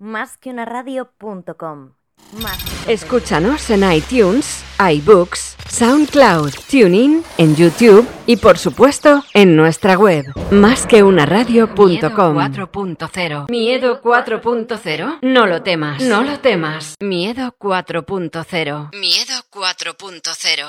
Más que una radio.com. Escúchanos en iTunes, iBooks, SoundCloud, TuneIn, en YouTube y por supuesto en nuestra web, másqueunaradio.com. Miedo 4.0. Miedo 4.0. No lo temas, no lo temas. Miedo 4.0. Miedo 4.0.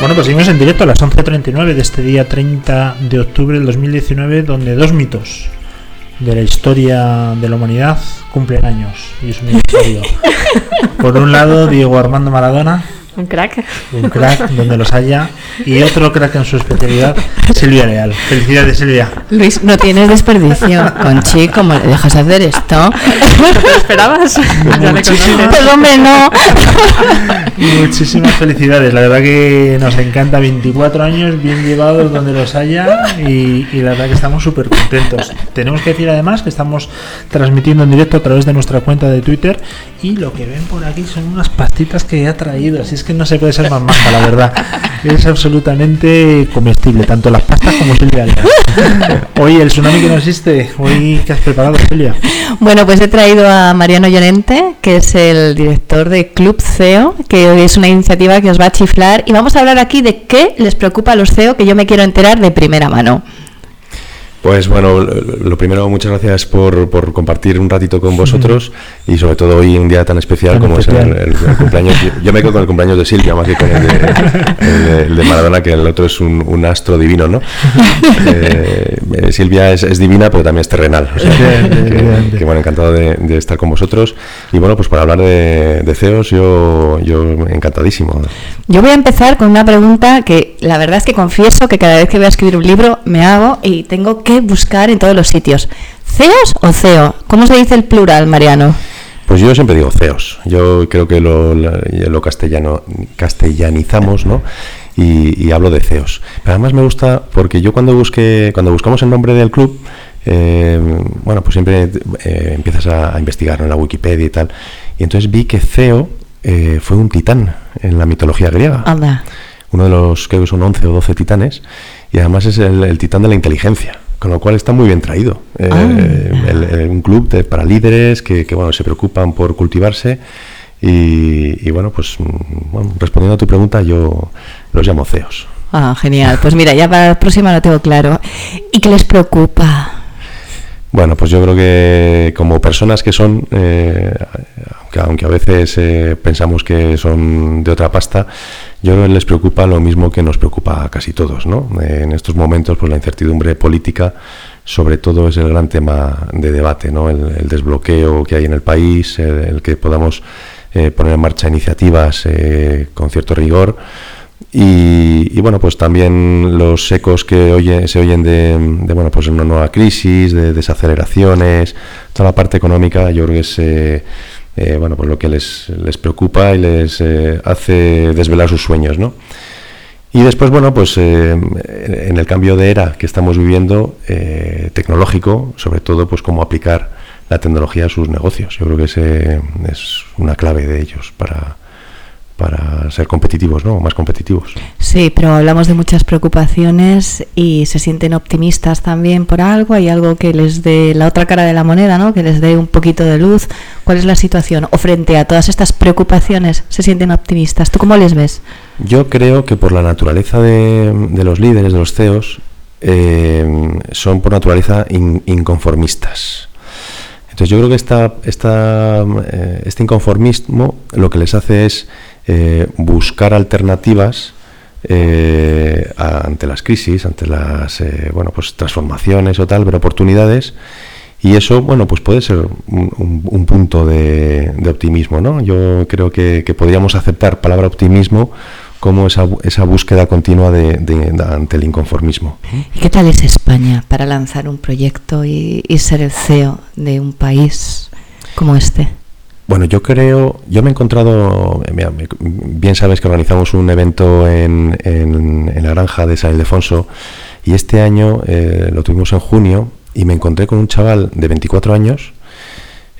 Bueno, pues seguimos en directo a las 11.39 de este día 30 de octubre del 2019, donde dos mitos de la historia de la humanidad cumplen años. Y es un aniversario. Por un lado, Diego Armando Maradona, Un crack. un crack donde los haya, y otro crack en su especialidad, Silvia Leal. Felicidades, Silvia. Luis, no tienes desperdicio. Conchi, ¿cómo le dejas hacer esto? ¿Te lo esperabas? Muchísimas. Pues hombre, no. Muchísimas felicidades, la verdad que nos encanta 24 años bien llevados donde los haya y, y la verdad que estamos súper contentos. Tenemos que decir además que estamos transmitiendo en directo a través de nuestra cuenta de Twitter y lo que ven por aquí son unas pastitas que ha traído, así es que no se puede ser más maja, la verdad. Es absolutamente comestible, tanto las pastas como Silvia. Oye, el tsunami que no existe, hoy ¿qué has preparado, Silvia? Bueno, pues he traído a Mariano Llorente, que es el director de Club CEO, que es una iniciativa que os va a chiflar. Y vamos a hablar aquí de qué les preocupa a los CEO, que yo me quiero enterar de primera mano. Pues bueno, lo primero, muchas gracias por, por compartir un ratito con vosotros y sobre todo hoy un día tan especial Tan como especial. es el, el- el cumpleaños. Yo me quedo con el cumpleaños de Silvia más que con el de, el de- el de Maradona, que el otro es un, un astro divino, ¿no? Eh, eh, Silvia es, es divina, pero también es terrenal. o sea, que, bueno, encantado de, de estar con vosotros. Y bueno, pues para hablar de, de CEOs, yo, yo encantadísimo. Yo voy a empezar con una pregunta que la verdad es que confieso que cada vez que voy a escribir un libro me hago y tengo que buscar en todos los sitios. ¿CEOs o CEO? ¿Cómo se dice el plural, Mariano? Pues yo siempre digo CEOs. Yo creo que lo, la- lo castellano, castellanizamos, ¿no? Y, y hablo de CEOs. Pero además me gusta porque yo cuando busqué, cuando buscamos el nombre del club, eh, bueno, pues siempre eh, empiezas a, a investigar en la Wikipedia y tal. Y entonces vi que CEO eh, fue un titán en la mitología griega Anda. Uno de los creo que son 11 o 12 titanes, y además es el, el titán de la inteligencia, con lo cual está muy bien traído. Eh, Ah. el- el- un club de, para líderes que, que, bueno, se preocupan por cultivarse. Y, y, bueno, pues mm, bueno, respondiendo a tu pregunta, yo los llamo CEOs. Ah, genial. Pues mira, ya para la próxima lo tengo claro. ¿Y qué les preocupa? Bueno, pues yo creo que como personas que son, eh, aunque, aunque a veces eh, pensamos que son de otra pasta, yo les preocupa lo mismo que nos preocupa a casi todos, ¿no? Eh, en estos momentos, pues la incertidumbre política, sobre todo, es el gran tema de debate, ¿no? El, desbloqueo que hay en el país, el, el que podamos eh, poner en marcha iniciativas con cierto rigor. Y, y, bueno, pues también los ecos que oye, se oyen de, bueno, pues una nueva crisis, de desaceleraciones, toda la parte económica, yo creo que es eh, eh, bueno, pues lo que les, les preocupa y les eh, hace desvelar sus sueños, ¿no? Y después, bueno, pues eh, en el cambio de era que estamos viviendo, tecnológico, sobre todo, pues cómo aplicar la tecnología a sus negocios. Yo creo que ese es una clave de ellos para, para ser competitivos, ¿no? Más competitivos. Sí, pero hablamos de muchas preocupaciones y se sienten optimistas también por algo. Hay algo que les dé la otra cara de la moneda, ¿no? Que les dé un poquito de luz. ¿Cuál es la situación? O frente a todas estas preocupaciones, se sienten optimistas. ¿Tú cómo les ves? Yo creo que por la naturaleza de, de los líderes, de los CEOs, eh, son por naturaleza in, inconformistas. Entonces yo creo que esta, esta, eh, este inconformismo lo que les hace es eh, buscar alternativas eh, ante las crisis, ante las eh, bueno, pues transformaciones o tal, pero oportunidades. Y eso, bueno, pues puede ser un, un, un punto de, de, optimismo, ¿no? Yo creo que, podríamos aceptar palabra optimismo como esa, esa búsqueda continua de, de- ante el inconformismo. ¿Y qué tal es España para lanzar un proyecto y, y ser el CEO de un país como este? Bueno, yo creo, yo me he encontrado, eh, mira, bien sabes que organizamos un evento en, en- en la granja de San Ildefonso y este año eh, lo tuvimos en junio y me encontré con un chaval de 24 años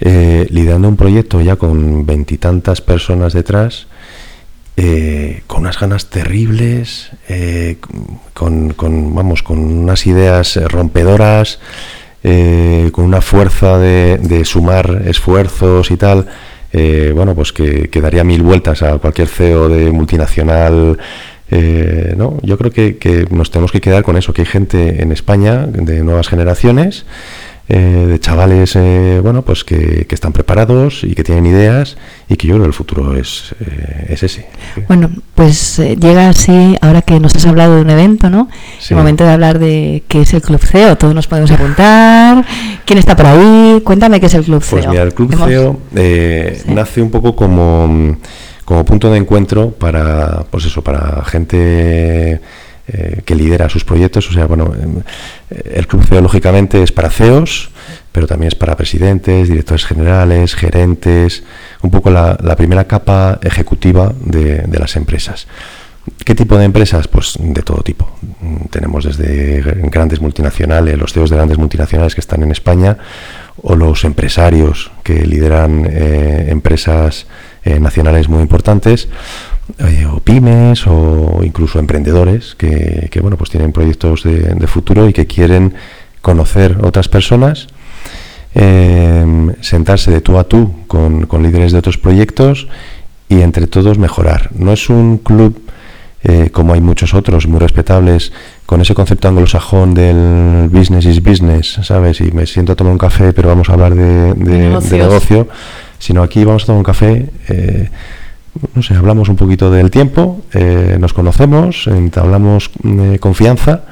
eh, liderando un proyecto ya con veintitantas personas detrás, con unas ganas terribles, con, con, vamos, con unas ideas rompedoras, eh, con una fuerza de, sumar esfuerzos y tal. eh, bueno, pues que, que daría mil vueltas a cualquier CEO de multinacional. eh, no, yo creo que, que nos tenemos que quedar con eso, que hay gente en España de nuevas generaciones eh, de chavales eh, bueno pues que, que están preparados y que tienen ideas y que yo creo que el futuro es, eh, es ese Bueno, pues eh, llega así, ahora que nos has hablado de un evento, ¿no? Sí. El momento de hablar de qué es el Club CEO. Todos nos podemos apuntar. ¿Quién está por ahí? Cuéntame qué es el Club pues CEO. mira el club Hemos- CEO eh, Sí. nace un poco como como punto de encuentro para pues eso para gente eh, que lidera sus proyectos. O sea bueno em, el club CEO lógicamente es para CEOs pero también es para presidentes directores generales gerentes un poco la, primera capa ejecutiva de las empresas ¿Qué tipo de empresas? Pues de todo tipo. Mm, Tenemos desde grandes multinacionales, los CEOs de grandes multinacionales que están en España, o los empresarios que lideran eh, empresas eh, nacionales muy importantes, eh, o pymes, o incluso emprendedores que, bueno, pues tienen proyectos de, de futuro y que quieren conocer otras personas eh, sentarse de tú a tú con, con líderes de otros proyectos y entre todos mejorar. No es un club eh, como hay muchos otros muy respetables con ese concepto anglosajón del business is business, ¿sabes? Y me siento a tomar un café, pero vamos a hablar de, de- de negocio, sino aquí vamos a tomar un café. eh, no sé, hablamos un poquito del tiempo, eh, nos conocemos, entablamos eh, confianza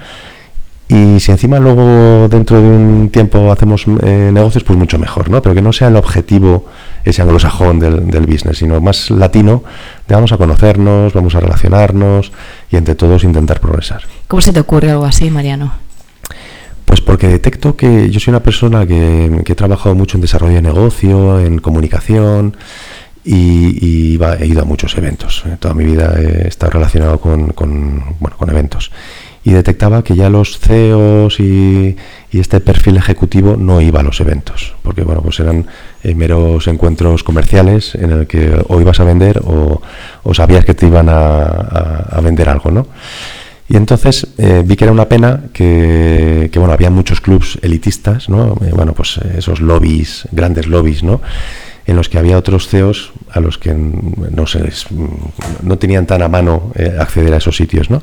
y si encima luego dentro de un tiempo hacemos eh, negocios, pues mucho mejor, ¿no? Pero que no sea el objetivo ese anglosajón del, del business, sino más latino, de vamos a conocernos, vamos a relacionarnos y entre todos intentar progresar. ¿Cómo se te ocurre algo así, Mariano? Pues porque detecto que yo soy una persona que, que he trabajado mucho en desarrollo de negocio, en comunicación y, y va- he ido a muchos eventos. Toda mi vida he estado relacionado con, con, bueno, con eventos. Y detectaba que ya los CEOs y, este perfil ejecutivo no iba a los eventos, porque bueno, pues eran eh, meros encuentros comerciales en el que o ibas a vender o, sabías que te iban a, vender algo, ¿no? Y entonces eh, vi que era una pena que, bueno, había muchos clubs elitistas, ¿no? Eh, bueno, pues esos lobbies, grandes lobbies, ¿no? En los que había otros CEOs a los que no se no tenían tan a mano eh, acceder a esos sitios, ¿no?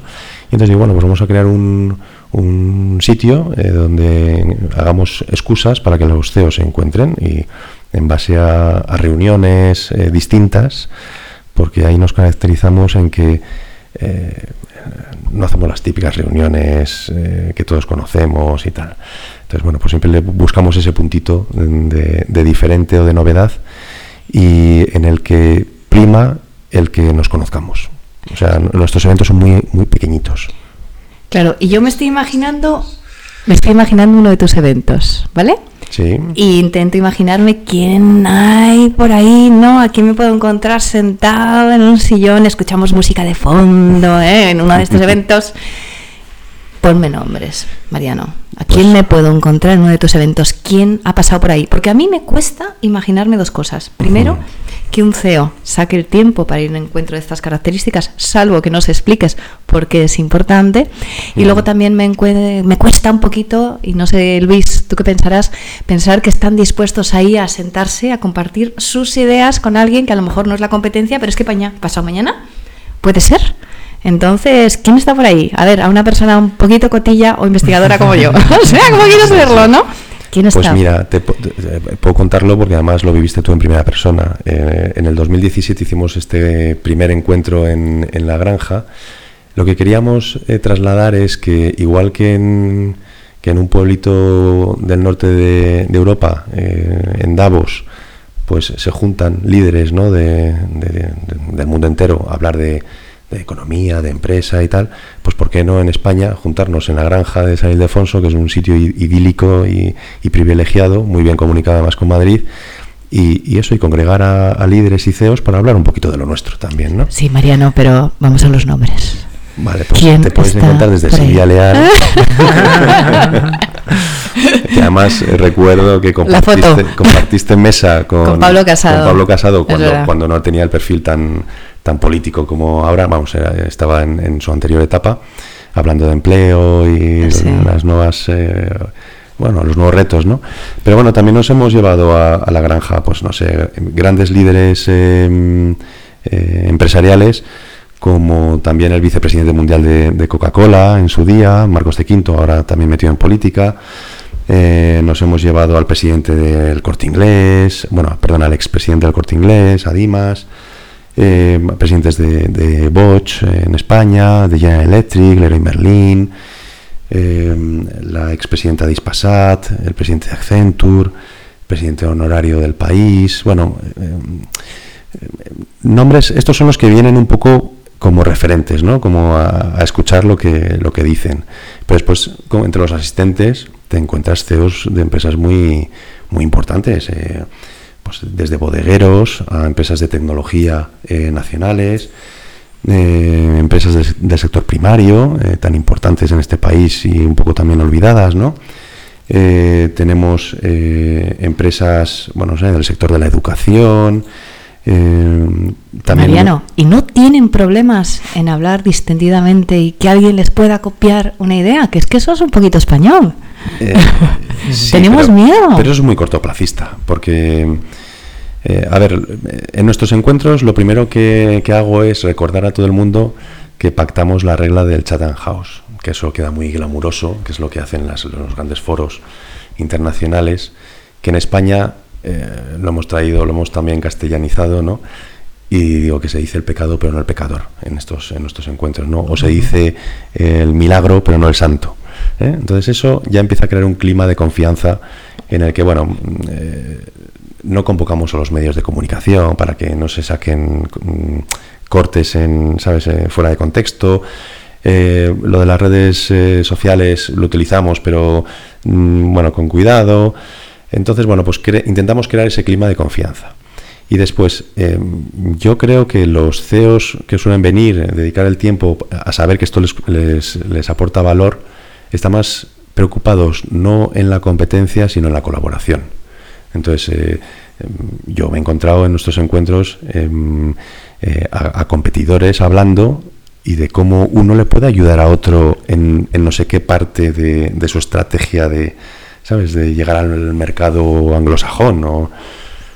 Y entonces digo, bueno, pues vamos a crear un, un sitio eh, donde hagamos excusas para que los CEOs se encuentren y en base a, reuniones eh, distintas, porque ahí nos caracterizamos en que no hacemos las típicas reuniones eh, que todos conocemos y tal. Entonces, bueno, pues siempre le buscamos ese puntito de, de diferente o de novedad y en el que prima el que nos conozcamos. O sea, nuestros eventos son muy, muy pequeñitos. Claro, y yo me estoy imaginando, me estoy imaginando uno de tus eventos, ¿vale? Sí. Y intento imaginarme quién hay por ahí, ¿no? A quién me puedo encontrar sentado en un sillón, escuchamos música de fondo, ¿eh? En uno de estos eventos. Ponme nombres, Mariano. ¿A quién me puedo encontrar en uno de tus eventos? ¿Quién ha pasado por ahí? Porque a mí me cuesta imaginarme dos cosas. Primero, que un CEO saque el tiempo para ir a un encuentro de estas características, salvo que nos expliques por qué es importante. Y luego también me, me cuesta un poquito, y no sé, Luis, tú qué pensarás, pensar que están dispuestos ahí a sentarse, a compartir sus ideas con alguien que a lo mejor no es la competencia, pero es que paña, pasado mañana puede ser. Entonces, ¿quién está por ahí? A ver, a una persona un poquito cotilla o investigadora como yo. o sea, como quieres verlo, ¿no? ¿Quién está? Pues mira, te, te- te puedo contarlo porque además lo viviste tú en primera persona. Eh, en el 2017 hicimos este primer encuentro en, en la granja. Lo que queríamos eh, trasladar es que igual que en, que en un pueblito del norte de, de Europa, eh, en Davos, pues se juntan líderes ¿no? de- de- del mundo entero a hablar de, de economía, de empresa y tal, pues ¿por qué no en España juntarnos en la granja de San Ildefonso, que es un sitio idílico y, privilegiado, muy bien comunicado además con Madrid, y, eso, y congregar a, líderes y CEOs para hablar un poquito de lo nuestro también, ¿no? Sí, Mariano, pero vamos a los nombres. Vale, pues te puedes encontrar desde Silvia Leal. que además eh, recuerdo que compartiste, compartiste mesa con, Pablo Casado, Pablo Casado cuando, cuando no tenía el perfil tan, tan político como ahora, vamos, estaba en, su anterior etapa, hablando de empleo y las nuevas... Eh, bueno, los nuevos retos, ¿no? Pero bueno, también nos hemos llevado a, la granja, pues no sé, grandes líderes em, eh, empresariales, como también el vicepresidente mundial de, Coca-Cola en su día, Marcos de Quinto, ahora también metido en política. Eh, nos hemos llevado al presidente del Corte Inglés, bueno, perdón, al expresidente del Corte Inglés, a Dimas, eh, presidentes de, Bosch en España, de General Electric, Leroy Merlin, eh, la expresidenta de Ispasat, el presidente de Accenture, presidente honorario del país, bueno, nombres, estos son los que vienen un poco como referentes, ¿no? Como a, escuchar lo que, lo que dicen. Pero después, entre los asistentes, te encuentras CEOs de empresas muy, muy importantes, eh, pues desde bodegueros a empresas de tecnología eh, nacionales, eh, empresas del sector primario, tan importantes en este país y un poco también olvidadas, ¿no? tenemos empresas, bueno, del sector de la educación, eh, también Mariano, ¿y no tienen problemas en hablar distendidamente y que alguien les pueda copiar una idea? Que es que eso es un poquito español. Eh, Tenemos miedo. Pero es muy cortoplacista, porque, eh, a ver, en nuestros encuentros lo primero que, hago es recordar a todo el mundo que pactamos la regla del Chatham House, que eso queda muy glamuroso, que es lo que hacen los grandes foros internacionales, que en España eh, lo hemos traído, lo hemos también castellanizado, ¿no? Y digo que se dice el pecado, pero no el pecador en estos, en nuestros encuentros, ¿no? O se dice el milagro, pero no el santo. ¿Eh? Entonces eso ya empieza a crear un clima de confianza en el que, bueno, eh, no convocamos a los medios de comunicación para que no se saquen mm, cortes en, ¿sabes? fuera de contexto. lo de las redes sociales lo utilizamos, pero mm, bueno, con cuidado. Entonces, bueno, pues intentamos crear ese clima de confianza. Y después, eh, yo creo que los CEOs que suelen venir, eh, dedicar el tiempo a saber que esto les, aporta valor, están más preocupados no en la competencia, sino en la colaboración. Entonces, eh, yo me he encontrado en nuestros encuentros em, a, competidores hablando y de cómo uno le puede ayudar a otro en, no sé qué parte de su estrategia de, ¿sabes? De llegar al mercado anglosajón. ¿no? O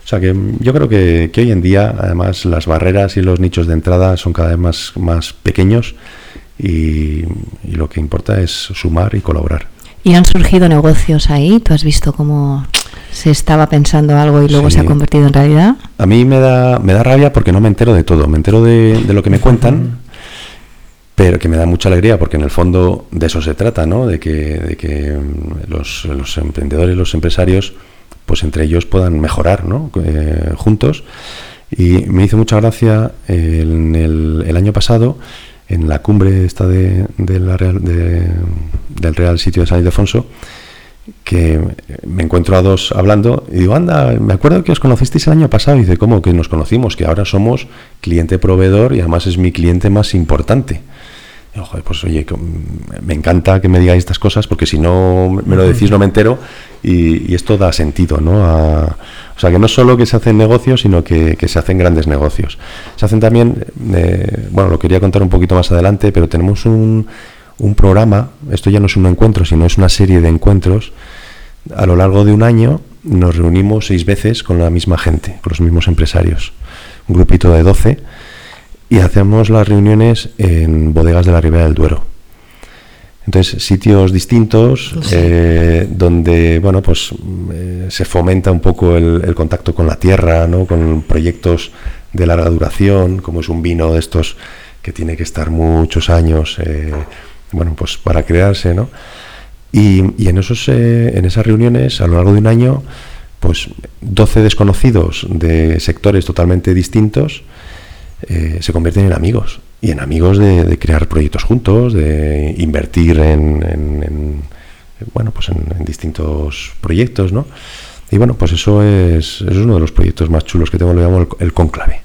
sea que yo creo que, hoy en día, además, las barreras y los nichos de entrada son cada vez más, más pequeños y, lo que importa es sumar y colaborar. ¿Y han surgido negocios ahí? ¿Tú has visto cómo se estaba pensando algo y luego se ha convertido en realidad? A mí me da, me da rabia porque no me entero de todo. Me entero de, de lo que me cuentan pero que me da mucha alegría porque en el fondo de eso se trata, ¿no? De que, de que mm, los, los, emprendedores, los empresarios, pues entre ellos puedan mejorar, ¿no? Eh, juntos. Y me hizo mucha gracia en el, año pasado, en la cumbre esta de, la Real, del Real Sitio de San Ildefonso, que me encuentro a dos hablando y digo, anda, me acuerdo que os conocisteis el año pasado. Y dice, ¿cómo que nos conocimos? Que ahora somos cliente proveedor y además es mi cliente más importante pues oye, me encanta que me digáis estas cosas porque si no me lo decís no me entero y, esto da sentido, ¿no? o sea, que no solo que se hacen negocios, sino que, se hacen grandes negocios. Se hacen también, eh, bueno, lo quería contar un poquito más adelante, pero tenemos un, un programa, esto ya no es un encuentro, sino es una serie de encuentros. A lo largo de un año nos reunimos seis veces con la misma gente, con los mismos empresarios. Un grupito de 12 y hacemos las reuniones en bodegas de la Ribera del Duero. Entonces, sitios distintos eh, donde, bueno, pues eh, se fomenta un poco el, contacto con la tierra, ¿no? Con proyectos de larga duración, como es un vino de estos que tiene que estar muchos años, eh, bueno, pues para crearse, ¿no? Y, y en, esos, en esas reuniones, a lo largo de un año, pues 12 desconocidos de sectores totalmente distintos, eh, se convierten en amigos y en amigos de, crear proyectos juntos, de invertir en, en- en, bueno, pues en, distintos proyectos, ¿no? Y bueno, pues eso es, eso es uno de los proyectos más chulos que tengo, lo llamo el, el cónclave.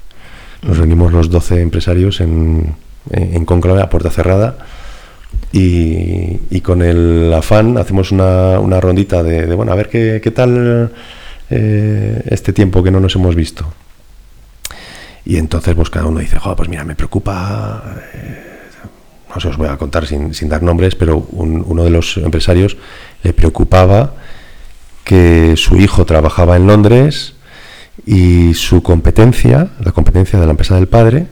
Nos reunimos los 12 empresarios en, en, cónclave a puerta cerrada y, con el afán hacemos una, una rondita de, de, bueno, a ver qué, qué tal eh, este tiempo que no nos hemos visto. Y entonces pues cada uno dice, "Jo, pues mira, me preocupa, eh, no se os voy a contar sin, sin dar nombres, pero un- uno de los empresarios le preocupaba que su hijo trabajaba en Londres y su competencia, la competencia de la empresa del padre,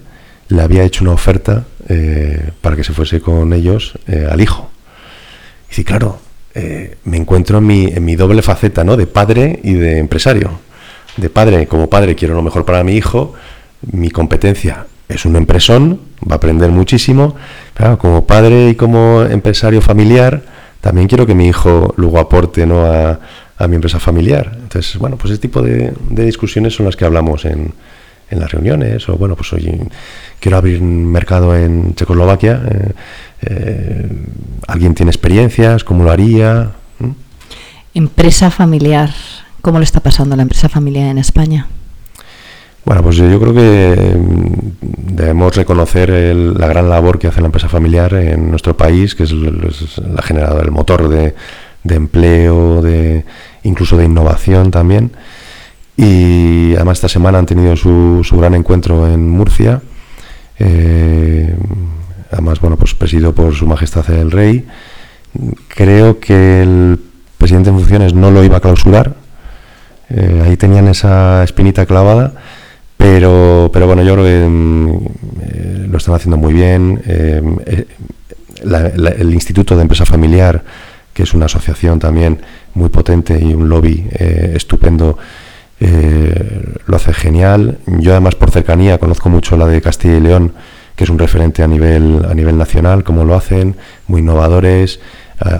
le había hecho una oferta eh, para que se fuese con ellos eh, al hijo. Y dice, claro, me encuentro en mi, en mi doble faceta, ¿no? De padre y de empresario. De padre, como padre quiero lo mejor para mi hijo, mi competencia es un empresón, va a aprender muchísimo, claro, como padre y como empresario familiar, también quiero que mi hijo luego aporte ¿no? a, mi empresa familiar. Entonces, bueno, pues ese tipo de, discusiones son las que hablamos en, en las reuniones, o bueno, pues oye, quiero abrir un mercado en Checoslovaquia, eh, eh, alguien tiene experiencias, ¿cómo lo haría? ¿Mm? Empresa familiar. ¿Cómo le está pasando a la empresa familiar en España? Bueno, pues yo creo que mm, debemos reconocer el- la gran labor que hace la empresa familiar en nuestro país, que es, la generadora, el motor de, de empleo, de incluso de innovación también. Y además esta semana han tenido su, su gran encuentro en Murcia. eh, además, bueno, pues presidido por Su Majestad el Rey. Creo que el presidente en funciones no lo iba a clausurar, eh, ahí tenían esa espinita clavada, pero, pero bueno, yo creo que mm, eh, lo están haciendo muy bien. eh, eh, la- el Instituto de Empresa Familiar, que es una asociación también muy potente y un lobby eh, estupendo, lo hace genial. Yo además por cercanía conozco mucho la de Castilla y León, que es un referente a nivel, a nivel nacional, cómo lo hacen, muy innovadores,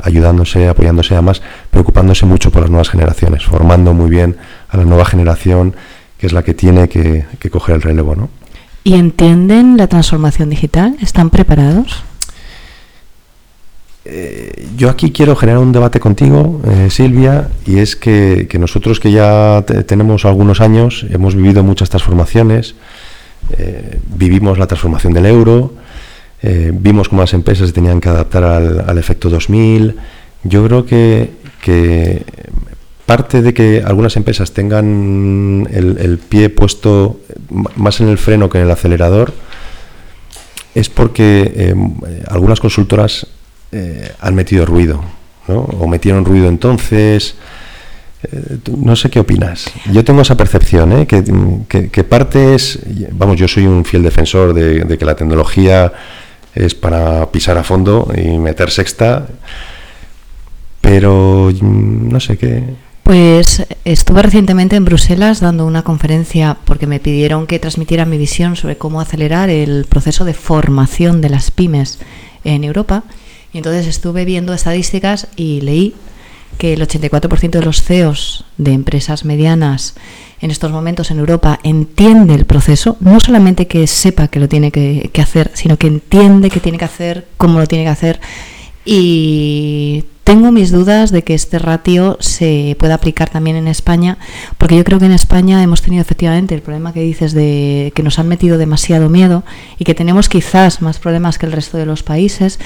ayudándose, apoyándose, además preocupándose mucho por las nuevas generaciones, formando muy bien a la nueva generación, que es la que tiene que, que coger el relevo, ¿no? ¿Y entienden la transformación digital? ¿Están preparados? Eh, yo aquí quiero generar un debate contigo, eh, Silvia, y es que, que nosotros que ya te- tenemos algunos años, hemos vivido muchas transformaciones, eh, vivimos la transformación del euro, vimos cómo las empresas se tenían que adaptar al, al efecto 2000. Yo creo que, que parte de que algunas empresas tengan el, pie puesto más en el freno que en el acelerador es porque eh, algunas consultoras eh, han metido ruido, ¿no? O metieron ruido entonces. Eh, no sé qué opinas. Yo tengo esa percepción, ¿eh? que, que- que parte es, vamos, yo soy un fiel defensor de, de que la tecnología es para pisar a fondo y meter sexta, pero mm, no sé qué. Pues estuve recientemente en Bruselas dando una conferencia porque me pidieron que transmitiera mi visión sobre cómo acelerar el proceso de formación de las pymes en Europa. Y entonces estuve viendo estadísticas y leí que el 84% de los CEOs de empresas medianas en estos momentos en Europa entiende el proceso, no solamente que sepa que lo tiene que, hacer, sino que entiende que tiene que hacer, cómo lo tiene que hacer. Y tengo mis dudas de que este ratio se pueda aplicar también en España, porque yo creo que en España hemos tenido efectivamente el problema que dices de que nos han metido demasiado miedo y que tenemos quizás más problemas que el resto de los países.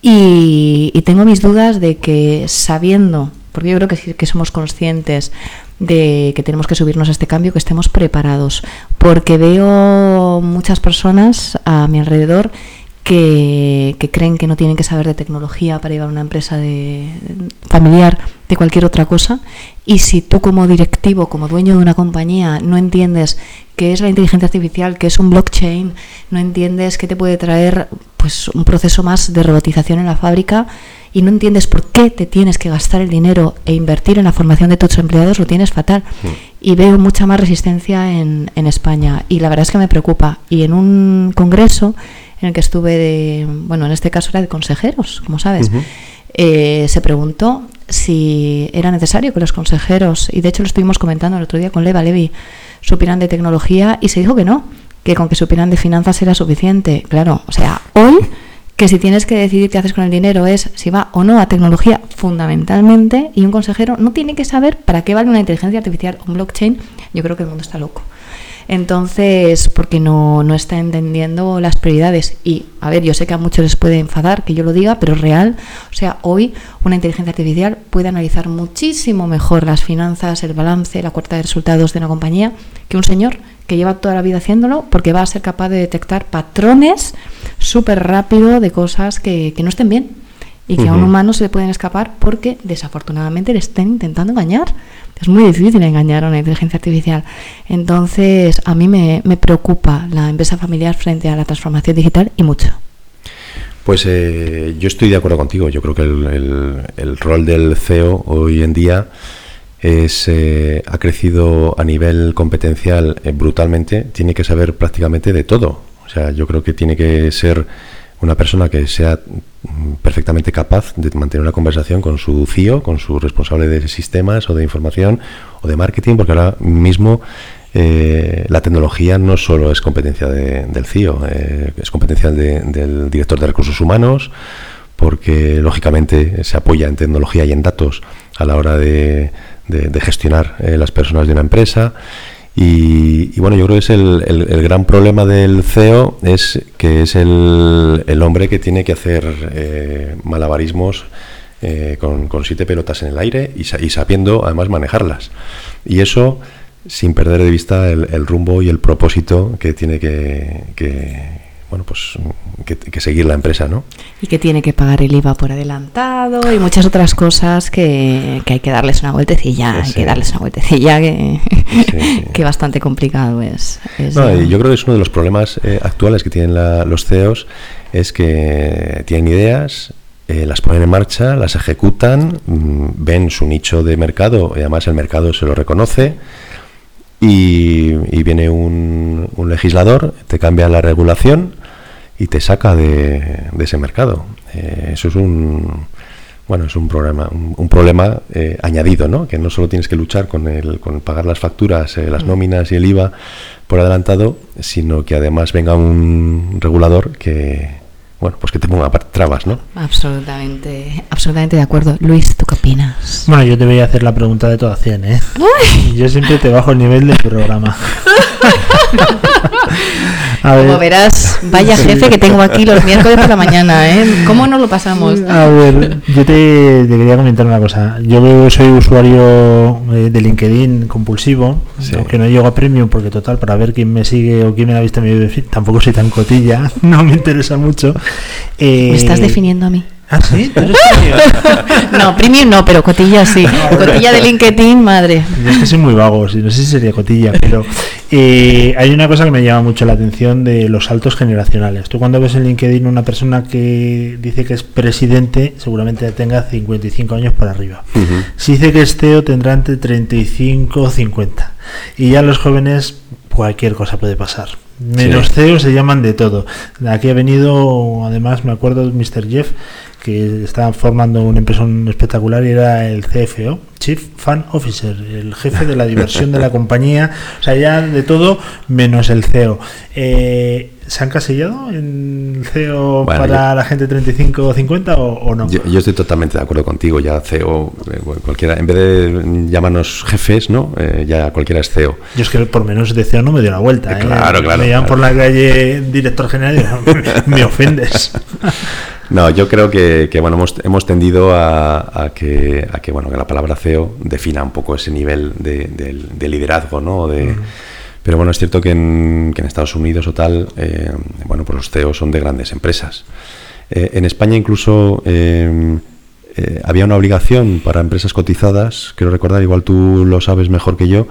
Y, tengo mis dudas de que sabiendo, porque yo creo que que somos conscientes de que tenemos que subirnos a este cambio, que estemos preparados, porque veo muchas personas a mi alrededor que, que creen que no tienen que saber de tecnología para llevar una empresa de, familiar de cualquier otra cosa y si tú como directivo, como dueño de una compañía no entiendes qué es la inteligencia artificial, qué es un blockchain, no entiendes qué te puede traer pues un proceso más de robotización en la fábrica y no entiendes por qué te tienes que gastar el dinero e invertir en la formación de tus empleados, lo tienes fatal. Y veo mucha más resistencia en, en España y la verdad es que me preocupa. Y en un congreso en el que estuve de, bueno, en este caso era de consejeros, como sabes, eh, se preguntó si era necesario que los consejeros, y de hecho lo estuvimos comentando el otro día con Leva Levi, supieran de tecnología y se dijo que no, que con que supieran de finanzas era suficiente. Claro, o sea, hoy que si tienes que decidir qué haces con el dinero es si va o no a tecnología fundamentalmente y un consejero no tiene que saber para qué vale una inteligencia artificial o un blockchain, yo creo que el mundo está loco. Entonces, porque no, no está entendiendo las prioridades. Y, a ver, yo sé que a muchos les puede enfadar que yo lo diga, pero real. O sea, hoy una inteligencia artificial puede analizar muchísimo mejor las finanzas, el balance, la cuarta de resultados de una compañía que un señor que lleva toda la vida haciéndolo porque va a ser capaz de detectar patrones súper rápido de cosas que, que no estén bien y que a un humano se le pueden escapar porque desafortunadamente le estén intentando engañar. Es muy difícil engañar a una inteligencia artificial. Entonces, a mí me, me preocupa la empresa familiar frente a la transformación digital y mucho. Pues eh, yo estoy de acuerdo contigo. Yo creo que el, el- el rol del CEO hoy en día es, eh, ha crecido a nivel competencial eh, brutalmente. Tiene que saber prácticamente de todo. O sea, yo creo que tiene que ser una persona que sea mm, perfectamente capaz de mantener una conversación con su CIO, con su responsable de sistemas o de información o de marketing, porque ahora mismo eh, la tecnología no solo es competencia de- del CIO, eh, es competencia de- del director de recursos humanos, porque lógicamente se apoya en tecnología y en datos a la hora de gestionar eh, las personas de una empresa. Y, y bueno, yo creo que es el, el- gran problema del CEO es que es el, el hombre que tiene que hacer eh, malabarismos eh, con, con siete pelotas en el aire y, y sabiendo además manejarlas. Y eso sin perder de vista el, rumbo y el propósito que tiene que, bueno pues que, que seguir la empresa, ¿no? Y que tiene que pagar el IVA por adelantado y muchas otras cosas que, que hay que darles una vueltecilla, hay Sí. que darles una vueltecilla que, sí. que bastante complicado es. es No, yo creo que es uno de los problemas eh, actuales que tienen la- los CEOs, es que tienen ideas, eh, las ponen en marcha, las ejecutan, mm, ven su nicho de mercado y además el mercado se lo reconoce y, y viene un, un legislador, te cambia la regulación y te saca de, de ese mercado. Eh, eso es un bueno es un problema un, un problema eh, añadido, ¿no? Que no solo tienes que luchar con el con pagar las facturas, eh, las nóminas y el IVA por adelantado, sino que además venga un regulador que bueno pues que te ponga trabas, ¿no? Absolutamente, absolutamente de acuerdo. Luis, ¿tú qué opinas? Bueno, yo te voy a hacer la pregunta de toda 100, ¿eh? Yo siempre te bajo el nivel del programa. A Como verás, vaya jefe que tengo aquí los miércoles por la mañana, ¿eh? ¿Cómo no lo pasamos? A ver, yo te, te quería comentar una cosa. Yo soy usuario eh, de LinkedIn compulsivo, Sí. aunque no llego a premium porque total, para ver quién me sigue o quién me ha visto en mi perfil, tampoco soy tan cotilla, no me interesa mucho. Eh, ¿Me estás definiendo a mí? ¿Ah, sí? ¿Tú eres? No, premium no, pero cotilla sí. Cotilla de LinkedIn, madre. Yo es que soy muy vago, sí, no sé si sería cotilla, pero eh, hay una cosa que me llama mucho la atención de los saltos generacionales. Tú cuando ves en LinkedIn una persona que dice que es presidente, seguramente tenga 55 años para arriba. Si dice que es CEO, tendrá entre 35 o 50. Y ya los jóvenes, cualquier cosa puede pasar. Menos Sí. CEOs se llaman de todo. Aquí ha venido, además, me acuerdo Mr. Jeff, que estaba formando una empresa espectacular y era el CFO, Chief Fan Officer, el jefe de la diversión de la compañía. O sea, ya de todo menos el CEO. Eh, ¿Se han casillado en CEO Bueno, para yo- la gente 35 o 50 o, o no? Yo, yo estoy totalmente de acuerdo contigo, ya CEO, eh, cualquiera, en vez de llamarnos jefes, ¿no? Eh, ya cualquiera es CEO. Yo es que por menos de CEO no me dio la vuelta. ¿eh? Claro, claro, Me llaman claro. por la calle director general y me ofendes. No, yo creo que, que, bueno, hemos, hemos tendido a, a que, a que, bueno, que la palabra CEO defina un poco ese nivel de, liderazgo, ¿no? De, Pero bueno, es cierto que en, que en Estados Unidos o tal, eh, bueno, pues los CEOs son de grandes empresas. Eh, en España incluso eh, había una obligación para empresas cotizadas, quiero recordar, igual tú lo sabes mejor que yo,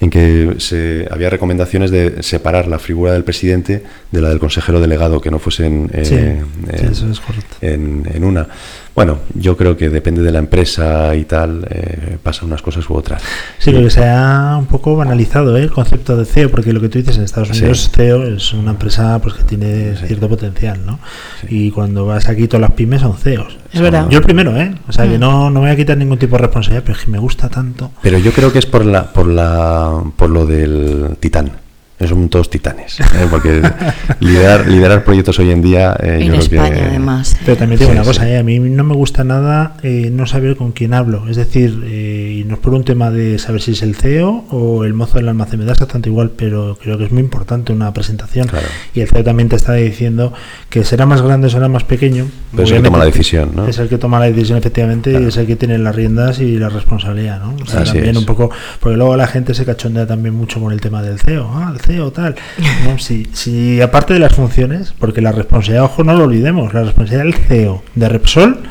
en que se, había recomendaciones de separar la figura del presidente de la del consejero delegado, que no fuesen Sí, sí, eso es en, en una. Bueno, yo creo que depende de la empresa y tal, eh, pasan unas cosas u otras. Sí, porque se ha un poco banalizado ¿eh? el concepto de CEO, porque lo que tú dices en Estados Sí. Unidos, CEO es una empresa pues que tiene cierto potencial, ¿no? Y cuando vas aquí, todas las pymes son CEOs. Es verdad. Yo el primero, ¿eh? O sea, que no, no me voy a quitar ningún tipo de responsabilidad, pero es que me gusta tanto. Pero yo creo que es por la, por la, por lo del titán. Son todos titanes. ¿eh? Porque liderar, liderar proyectos hoy en día. eh, En yo creo España, que- además. Pero también tengo Sí, una cosa, sí. ¿eh? a mí no me gusta nada eh, no saber con quién hablo. Es decir, eh, y no es por un tema de saber si es el CEO o el mozo del almacén, me da exactamente igual, pero creo que es muy importante una presentación. Claro. Y el CEO también te está diciendo que será más grande o será más pequeño. Pero es el que toma la decisión, ¿no? Es el que toma la decisión, efectivamente, y es el que tiene las riendas y la responsabilidad, ¿no? O sea, Así también es. un poco, porque luego la gente se cachondea también mucho con el tema del CEO, ah, el CEO tal. No, si, si aparte de las funciones, porque la responsabilidad, ojo, no lo olvidemos, la responsabilidad del CEO de Repsol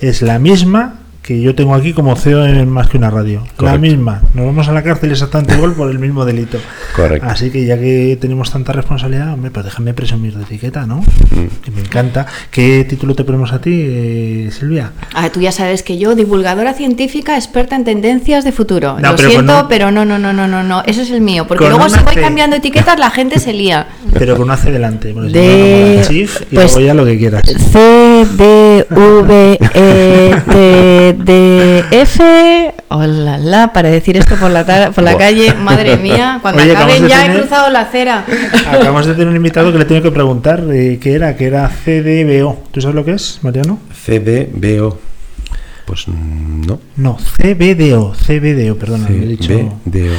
es la misma que yo tengo aquí como CEO en más que una radio. La Correcto. misma. Nos vamos a la cárcel exactamente igual por el mismo delito. Correcto. Así que ya que tenemos tanta responsabilidad, hombre, pues déjame presumir de etiqueta, ¿no? Mm. Que me encanta. ¿Qué título te ponemos a ti, eh, Silvia? Ah, tú ya sabes que yo, divulgadora científica, experta en tendencias de futuro. No, Lo pero siento, un- pero no, no, no, no, no, no. Ese es el mío. Porque Con luego una si voy C. cambiando etiquetas, la gente se lía. Pero con un hacia adelante. porque si De- no, no y pues- luego ya lo que quieras. C, D, V, E, T, D, F. Hola, la, para decir esto por la, por la calle, madre mía, cuando Oye, acaben ya he cruzado la acera. Acabamos de tener un invitado que le tengo que preguntar eh, qué era, que era CDBO. ¿Tú sabes lo que es, Mariano? CDBO. Pues mm, no. No, CBDO, CBDO, perdona, lo he dicho. CBDO.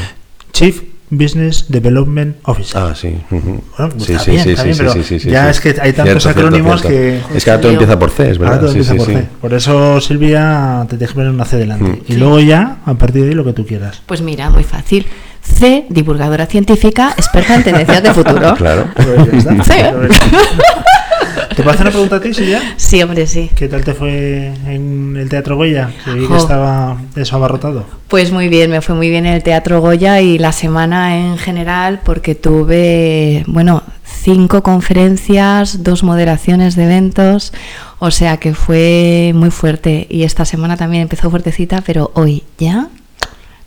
Chief Business Development Officer. Ah, sí. pues sí, sí, sí, sí, ya es que hay tantos acrónimos cierto. que- Es que ahora todo empieza por C, es Ahora verdad. todo Sí, empieza sí, por sí. C. Por eso, Silvia, te dejo poner un hacia adelante. Mm. Y luego ya, a partir de ahí, lo que tú quieras. Pues mira, muy fácil. C, divulgadora científica, experta en tendencias de futuro. Claro. Pues ya está. Sí. ¿Te puedo hacer una pregunta a ti, Silvia? Sí, hombre, sí. ¿Qué tal te fue en el Teatro Goya? Que vi que estaba eso abarrotado. Pues muy bien, me fue muy bien el Teatro Goya y la semana en general porque tuve, bueno, cinco conferencias, dos moderaciones de eventos, o sea que fue muy fuerte y esta semana también empezó fuertecita, pero hoy ya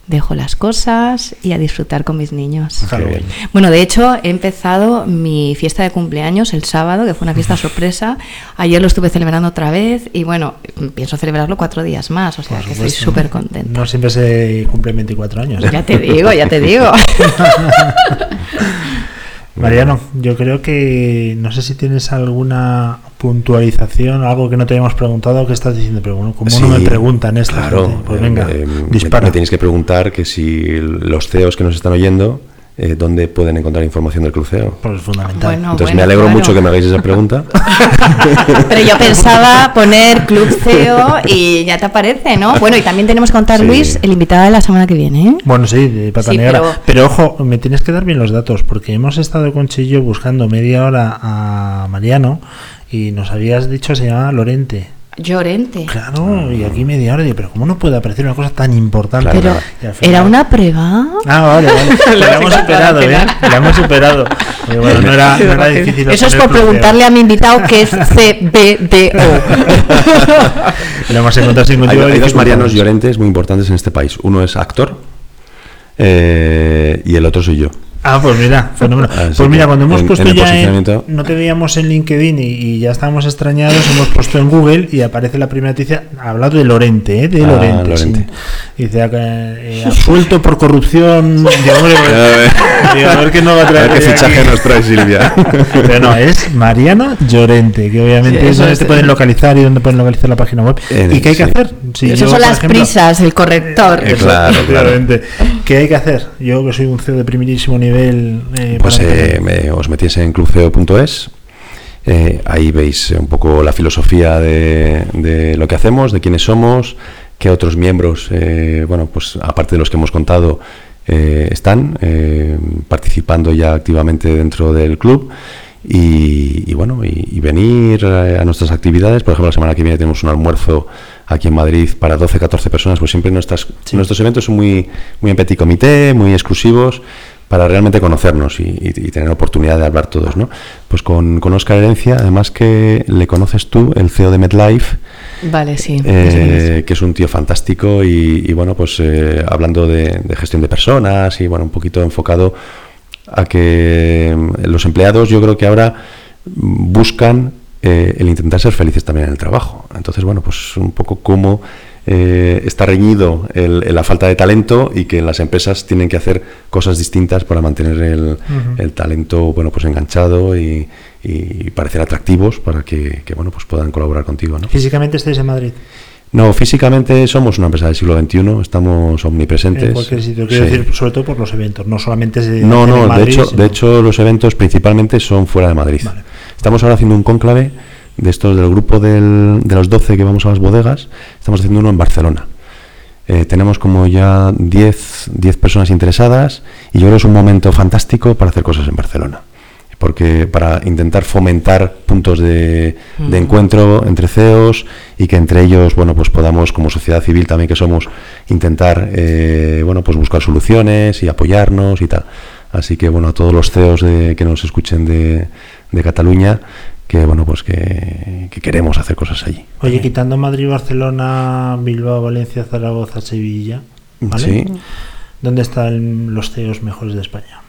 dejo las cosas y a disfrutar con mis niños. Halloween. Bueno, de hecho, he empezado mi fiesta de cumpleaños el sábado, que fue una fiesta sorpresa. Ayer lo estuve celebrando otra vez y bueno, pienso celebrarlo cuatro días más, o sea que estoy súper contenta. No siempre se cumplen 24 años. ¿eh? Ya te digo, ya te digo. Mariano, yo creo que no sé si tienes alguna puntualización, algo que no te hayamos preguntado, ¿qué estás diciendo? Pero bueno, como no me preguntan esta Claro, gente? pues eh, venga, eh, me- dispara. Me tenéis que preguntar que si los CEOs que nos están oyendo, eh, ¿dónde pueden encontrar información del cruceo? Pues es fundamental. Bueno, Entonces bueno, me alegro claro. mucho que me hagáis esa pregunta. Pero yo pensaba poner Club CEO y ya te aparece, ¿no? Bueno, y también tenemos que contar, Sí. Luis, el invitado de la semana que viene, ¿eh? Bueno, sí, de pata Sí, negra. pero- Pero... ojo, me tienes que dar bien los datos, porque hemos estado con Chillo buscando media hora a Mariano y nos habías dicho se llamaba Lorente. Llorente. Claro, y aquí media hora, pero ¿cómo no puede aparecer una cosa tan importante? Claro, Pero, claro. Y al final- ¿era una prueba? Ah, vale, vale. La hemos superado, ¿eh? La hemos superado. Pero bueno, no era, no era difícil. Eso es por preguntarle a mi invitado qué es CBDO. Lo hemos encontrado sin Hay, hay dos. Marianos Llorentes muy importantes en este país. Uno es actor eh, y el otro soy yo. Ah, pues mira, fenómeno. Así Pues mira, cuando hemos en- puesto en ya en, no te veíamos en LinkedIn y, y ya estábamos extrañados, hemos puesto en Google y aparece la primera noticia, ha hablado de Lorente, ¿eh? de Ah, Lorente. Lorente. sí. Dice, acá, eh, absuelto por corrupción. Digo, hombre, digo, a ver qué no va a A traer. ver qué fichaje aquí. nos trae Silvia. Pero no, es Mariano Llorente, que obviamente Sí, es donde es- te pueden localizar y donde pueden localizar la página web. En- ¿Y qué hay que hacer? Si Esas son las ejemplo, prisas, el corrector. Eh, claro, claro. ¿Qué hay que hacer? Yo que soy un CEO de primerísimo nivel. eh, Pues eh, me- os metéis en clubceo.es. eh, ahí veis un poco la filosofía de, de lo que hacemos, de quiénes somos, qué otros miembros, eh, bueno, pues aparte de los que hemos contado, están eh, participando ya activamente dentro del club. Y, y bueno, y, y venir a nuestras actividades. Por ejemplo, la semana que viene tenemos un almuerzo aquí en Madrid para 12, 14 personas. Pues siempre nuestras, nuestros eventos son muy, muy en petit comité, muy exclusivos para realmente conocernos y, y- y tener oportunidad de hablar todos, ¿no? Pues con, con Oscar Herencia, además que le conoces tú, el CEO de MedLife, Vale, sí. eh, que es un tío fantástico y, y, bueno, pues eh, hablando de, de gestión de personas y bueno, un poquito enfocado a que mm, los empleados yo creo que ahora buscan eh, el intentar ser felices también en el trabajo. Entonces, bueno, pues un poco cómo eh, está reñido el- el- la falta de talento y que las empresas tienen que hacer cosas distintas para mantener el, el talento bueno pues enganchado y, y parecer atractivos para que, que, bueno pues puedan colaborar contigo ¿no? Físicamente estáis en Madrid, No, físicamente somos una empresa del siglo XXI, estamos omnipresentes. en cualquier sitio. Quiero Sí. decir, sobre todo por los eventos, no solamente es de No, en no, de hecho, sino- de hecho los eventos principalmente son fuera de Madrid. Vale. Estamos ahora haciendo un cónclave de estos del grupo del- de los 12 que vamos a las bodegas, estamos haciendo uno en Barcelona. Eh, tenemos como ya 10, 10 personas interesadas y yo creo que es un momento fantástico para hacer cosas en Barcelona. Porque para intentar fomentar puntos de, de encuentro entre CEOs y que entre ellos, bueno, pues podamos, como sociedad civil también que somos, intentar, eh, bueno, pues buscar soluciones y apoyarnos y tal. Así que, bueno, a todos los CEOs de, que nos escuchen de, de Cataluña, que, bueno, pues que, que queremos hacer cosas allí. Oye, quitando Madrid, Barcelona, Bilbao, Valencia, Zaragoza, Sevilla, ¿vale? Sí. ¿Dónde están los CEOs mejores de España?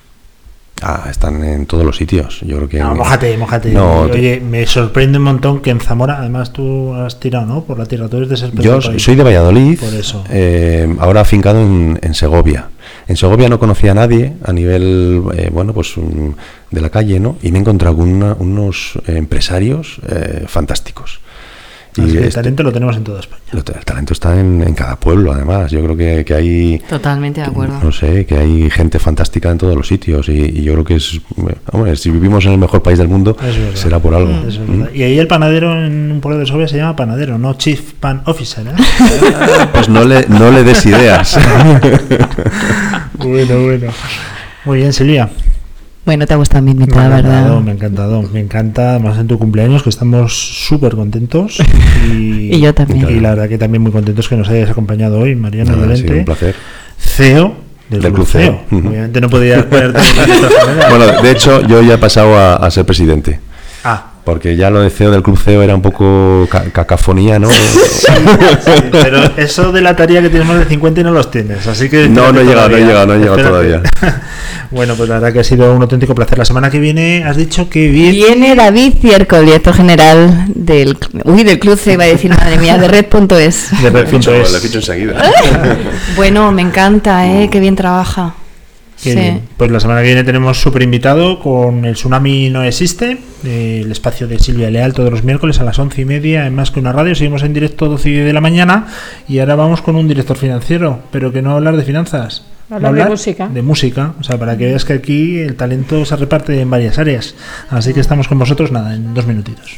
Ah, están en todos los sitios. Yo creo que. No, mójate, mójate. No, Oye, me sorprende un montón que en Zamora, además tú has tirado, ¿no? Por la tierra, tú eres de Serpente Yo soy de Valladolid, Por eso. eh, ahora afincado en, en Segovia. En Segovia no conocía a nadie a nivel, eh, bueno, pues um, de la calle, ¿no? Y me he encontrado con una- unos empresarios eh, fantásticos. Así que el este- talento lo tenemos en toda España. lo- el talento está en, en cada pueblo, además. Yo creo que, que hay, Totalmente de acuerdo. no sé, que hay gente fantástica en todos los sitios. Y, y yo creo que es, hombre, si vivimos en el mejor país del mundo, será por algo. Es verdad. Y ahí el panadero en un pueblo de Segovia se llama panadero, no Chief Pan Officer, ¿eh? Pues no le, no le des ideas. bueno, bueno. Muy bien, Silvia. Bueno, te ha gustado mi Me ha invitada, encantado, ¿verdad? me ha encantado. Me encanta, además en tu cumpleaños, que estamos súper contentos. Y, Y yo también. Y la verdad que también muy contentos que nos hayas acompañado hoy, Mariano Nada, ha sido un placer. CEO del, Del Club Club CEO. CEO. Ujú. Obviamente no podía ponerte de otra manera. Bueno, de hecho, yo ya he pasado a, a ser presidente. Ah, Porque ya lo de CEO del Club CEO era un poco ca- cacafonía, ¿no? sí, pero eso de la tarea que tienes más de 50 y no los tienes, así que... No, no he llegado, no he llegado, no he llegado todavía. bueno, pues la verdad que ha sido un auténtico placer. La semana que viene has dicho que viene... Viene David Cierco, el director general del, uy, del club C, iba a decir, madre mía, de red.es. De Red.es. le ficho enseguida. Bueno, me encanta, ¿eh? Qué bien trabaja. Qué Sí. bien. Pues la semana que viene tenemos súper invitado con El Tsunami No Existe, eh, el espacio de Silvia Leal todos los miércoles a las once y media en Más que una radio. Seguimos en directo 12 y diez de la mañana y ahora vamos con un director financiero, pero que no va a hablar de finanzas. va a Hablar de música. De música, o sea, para que veas que aquí el talento se reparte en varias áreas. Así que estamos con vosotros, nada, en dos minutitos.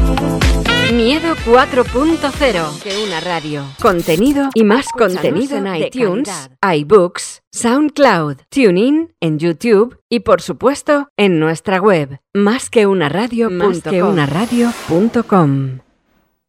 Miedo 4.0 que una radio. Contenido y más contenido en iTunes, iBooks, SoundCloud, TuneIn, en YouTube y por supuesto en nuestra web, más que una radio.com.